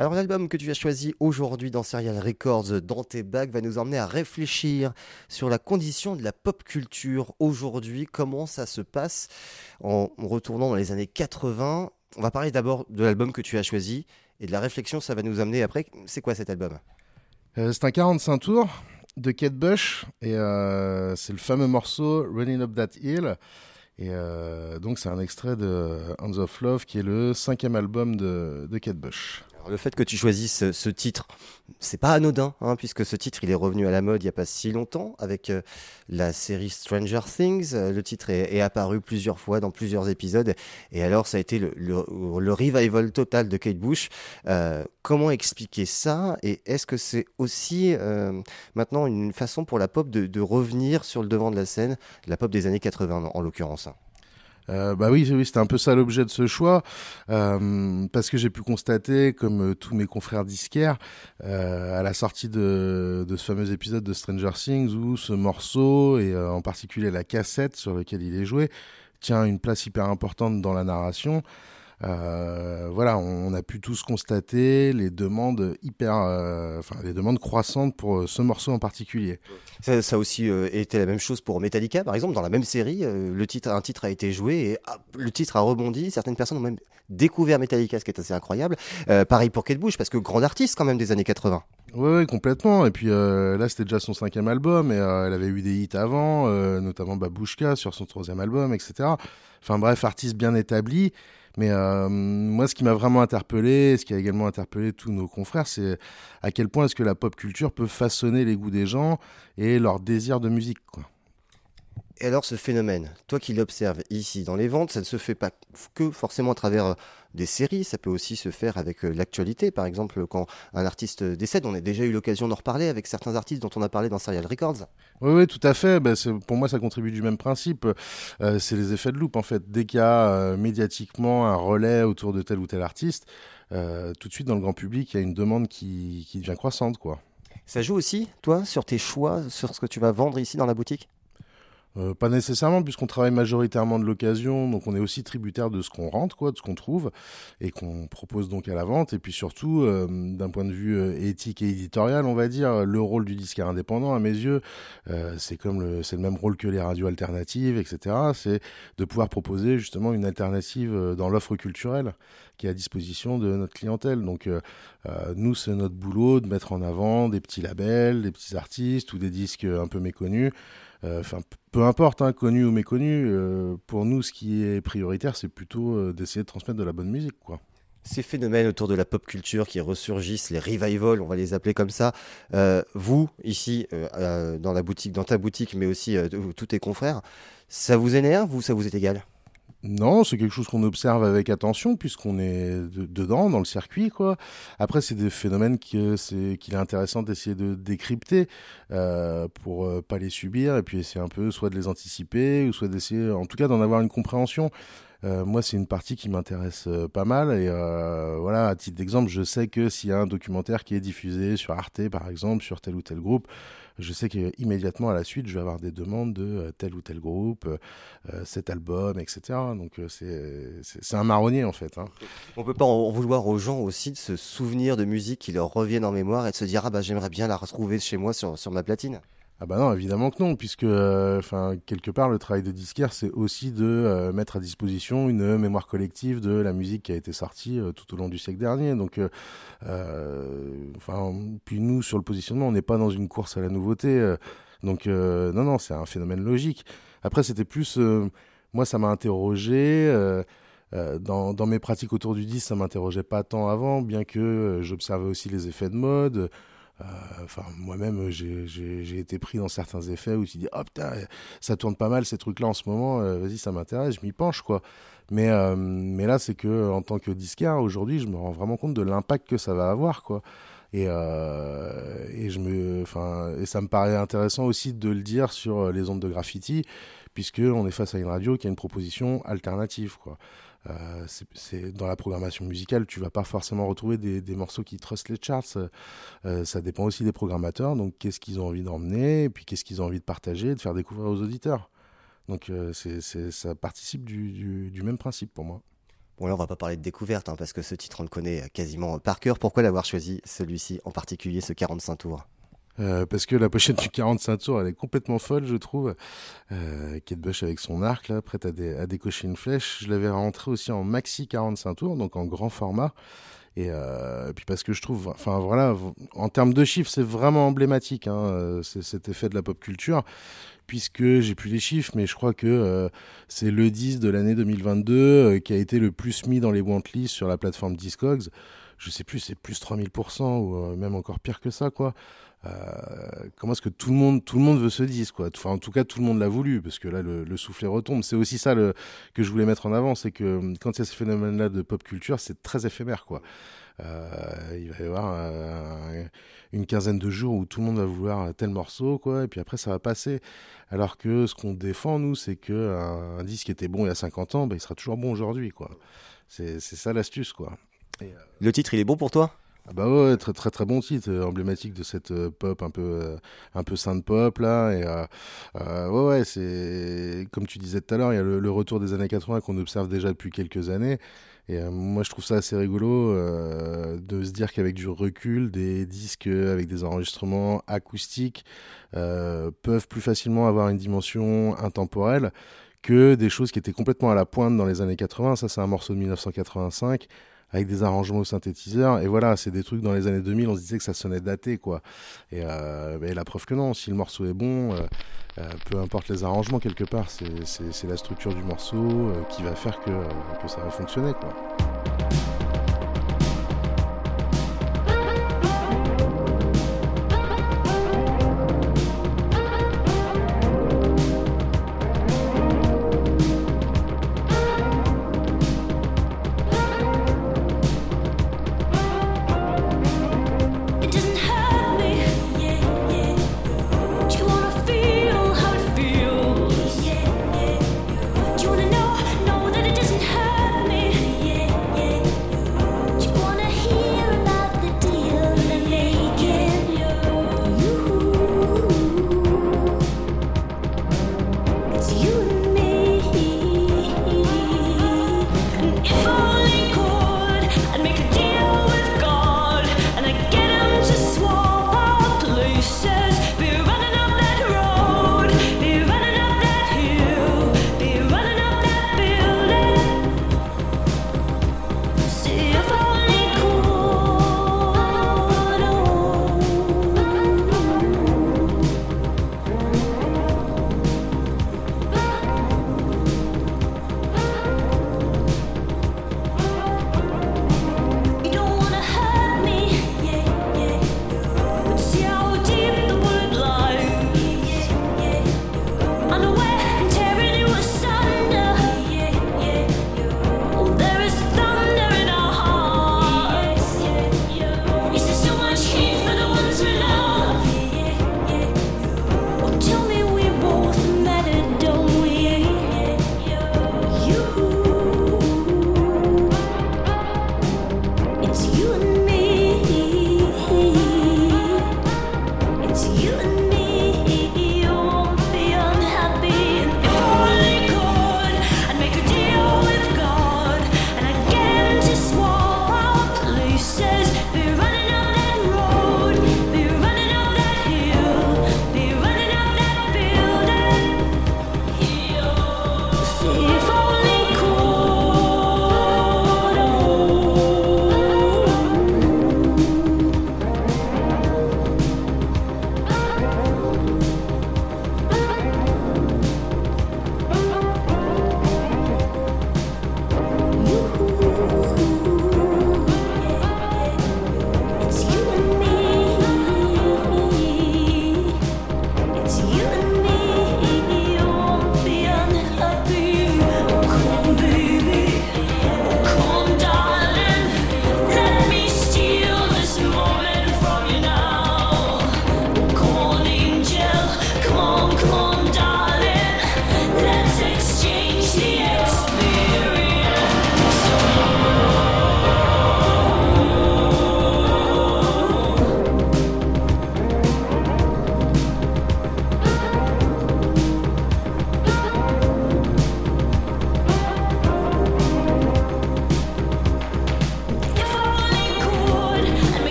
Alors l'album que tu as choisi aujourd'hui dans Serial Records, dans tes bacs, va nous emmener à réfléchir sur la condition de la pop culture aujourd'hui, comment ça se passe en retournant dans les années 80. On va parler d'abord de l'album que tu as choisi et de la réflexion ça va nous amener après. C'est quoi cet album? Euh, C'est un 45 tours de Kate Bush et euh, c'est le fameux morceau Running Up That Hill. Et euh, donc c'est un extrait de Hands of Love qui est le cinquième album de, de Kate Bush le fait que tu choisisses ce, titre, c'est pas anodin, hein, puisque ce titre il est revenu à la mode il n'y a pas si longtemps avec euh, la série Stranger Things. Euh, le titre est, apparu plusieurs fois dans plusieurs épisodes, et alors ça a été le, revival total de Kate Bush. Euh, comment expliquer ça? Et est-ce que c'est aussi maintenant une façon pour la pop de, revenir sur le devant de la scène, la pop des années 80 en l'occurrence? Euh, bah oui, oui c'était un peu ça l'objet de ce choix, euh, parce que j'ai pu constater, comme euh, tous mes confrères disquaires, euh, à la sortie de, de, ce fameux épisode de Stranger Things, où ce morceau, et en particulier la cassette sur laquelle il est joué, tient une place hyper importante dans la narration. Euh, voilà, on, a pu tous constater les demandes hyper, euh, enfin les demandes croissantes pour euh, ce morceau en particulier. Ça, aussi été la même chose pour Metallica, par exemple, dans la même série, le titre, un titre a été joué et le titre a rebondi. Certaines personnes ont même découvert Metallica, ce qui est assez incroyable. pareil pour Kate Bush, parce que grand artiste quand même des années 80. Oui, complètement. Et puis là, c'était déjà son cinquième album, et elle avait eu des hits avant, notamment Babushka sur son troisième album, etc. Enfin bref, artiste bien établi. Mais euh, moi, ce qui m'a vraiment interpellé, ce qui a également interpellé tous nos confrères, c'est à quel point est-ce que la pop culture peut façonner les goûts des gens et leur désir de musique. Quoi. Et alors ce phénomène, toi qui l'observes ici dans les ventes, ça ne se fait pas que forcément à travers euh, des séries, ça peut aussi se faire avec euh, l'actualité. Par exemple, quand un artiste décède, on a déjà eu l'occasion d'en reparler avec certains artistes dont on a parlé dans Serial Records. Oui, oui tout à fait. Ben, pour moi, ça contribue du même principe. Euh, c'est les effets de loupe, en fait. Dès qu'il y a médiatiquement un relais autour de tel ou tel artiste, tout de suite dans le grand public, il y a une demande qui, qui devient croissante. quoi. Ça joue aussi, toi, sur tes choix, sur ce que tu vas vendre ici dans la boutique? Euh, pas nécessairement, puisqu'on travaille majoritairement de l'occasion, donc on est aussi tributaire de ce qu'on rentre, quoi, de ce qu'on trouve, et qu'on propose donc à la vente. Et puis surtout, euh, d'un point de vue euh, éthique et éditorial, on va dire, le rôle du disque indépendant, à mes yeux, c'est comme le, c'est le même rôle que les radios alternatives, etc. C'est de pouvoir proposer justement une alternative dans l'offre culturelle qui est à disposition de notre clientèle. Donc nous, c'est notre boulot de mettre en avant des petits labels, des petits artistes ou des disques un peu méconnus. Euh, enfin, peu importe, hein, connu ou méconnu, euh, pour nous, ce qui est prioritaire, c'est plutôt euh, d'essayer de transmettre de la bonne musique, quoi. Ces phénomènes autour de la pop culture qui ressurgissent, les revivals, on va les appeler comme ça. vous, ici, dans la boutique, dans ta boutique, mais aussi tous tes confrères, ça vous énerve ou ça vous est égal? Non, c'est quelque chose qu'on observe avec attention puisqu'on est dedans, dans le circuit, quoi. Après, c'est des phénomènes c'est qu'il est intéressant d'essayer de décrypter euh, pour euh, pas les subir et puis essayer un peu soit de les anticiper ou soit d'essayer, en tout cas, d'en avoir une compréhension. Euh, moi, c'est une partie qui m'intéresse euh, pas mal. Et euh, voilà, à titre d'exemple, je sais que s'il y a un documentaire qui est diffusé sur Arte, par exemple, sur tel ou tel groupe, je sais qu'immédiatement à la suite, je vais avoir des demandes de tel ou tel groupe, cet album, etc. Donc c'est un marronnier en fait. Hein. On peut pas en vouloir aux gens aussi de se souvenir de musique qui leur reviennent en mémoire et de se dire ah bah j'aimerais bien la retrouver chez moi sur, sur ma platine. Ah bah non, évidemment que non, puisque euh, enfin quelque part le travail de disquaire c'est aussi de euh, mettre à disposition une mémoire collective de la musique qui a été sortie euh, tout au long du siècle dernier. Donc enfin puis nous sur le positionnement, on n'est pas dans une course à la nouveauté. donc non non, c'est un phénomène logique. Après c'était plus moi ça m'a interrogé dans, dans, mes pratiques autour du disque, ça m'interrogeait pas tant avant, bien que j'observais aussi les effets de mode. Euh, enfin, moi-même, j'ai été pris dans certains effets où tu dis, oh putain, ça tourne pas mal ces trucs-là en ce moment, euh, vas-y, ça m'intéresse, je m'y penche, quoi. Mais, euh, mais là, c'est que en tant que disquaire, aujourd'hui, je me rends vraiment compte de l'impact que ça va avoir, quoi. Et, et, je me, enfin, et ça me paraît intéressant aussi de le dire sur les ondes de graffiti, puisque on est face à une radio qui a une proposition alternative, quoi. Euh, c'est dans la programmation musicale, tu vas pas forcément retrouver des, morceaux qui trustent les charts. Euh, ça dépend aussi des programmateurs. Donc, qu'est-ce qu'ils ont envie d'emmener, puis qu'est-ce qu'ils ont envie de partager, de faire découvrir aux auditeurs? Donc, euh, ça participe du, même principe pour moi. Bon, là, on va pas parler de découverte, hein, parce que ce titre, on le connaît quasiment par cœur. Pourquoi l'avoir choisi, celui-ci, en particulier, ce 45 tours? Euh, parce que la pochette du 45 tours, elle est complètement folle, je trouve. Euh, Kate Bush avec son arc, là, prête à, décocher une flèche. Je l'avais rentré aussi en maxi 45 tours, donc en grand format. Et, euh, puis parce que je trouve, enfin voilà, en termes de chiffres, c'est vraiment emblématique, hein, euh, cet effet de la pop culture, puisque j'ai plus les chiffres, mais je crois que euh, c'est le 10 de l'année 2022 euh, qui a été le plus mis dans les wantlists sur la plateforme Discogs. Je sais plus, c'est plus 3000% ou même encore pire que ça, quoi. Euh, comment est-ce que tout le monde, tout le monde veut ce disque, quoi? Enfin, en tout cas, tout le monde l'a voulu, parce que là, le, le soufflet retombe. C'est aussi ça le, que je voulais mettre en avant, c'est que euh, quand il y a ce phénomène-là de pop culture, c'est très éphémère, quoi. Euh, il va y avoir euh, une quinzaine de jours où tout le monde va vouloir tel morceau, quoi, et puis après ça va passer. Alors que ce qu'on défend, nous, c'est que un, disque qui était bon il y a 50 ans, bah, il sera toujours bon aujourd'hui, quoi. C'est ça l'astuce, quoi. Et, le titre, il est bon pour toi? Ah bah ouais, très très très bon titre, euh, emblématique de cette euh, pop un peu euh, un peu synth pop là. Et euh, ouais ouais, c'est comme tu disais tout à l'heure, il y a le, retour des années 80 qu'on observe déjà depuis quelques années. Et moi je trouve ça assez rigolo de se dire qu'avec du recul, des disques avec des enregistrements acoustiques peuvent plus facilement avoir une dimension intemporelle que des choses qui étaient complètement à la pointe dans les années 80. Ça c'est un morceau de 1985 avec des arrangements au synthétiseur. Et voilà, c'est des trucs dans les années 2000, on se disait que ça sonnait daté, quoi. Et, euh, la preuve que non, si le morceau est bon, euh, euh, peu importe les arrangements, quelque part, c'est la structure du morceau qui va faire que, que ça va fonctionner, quoi.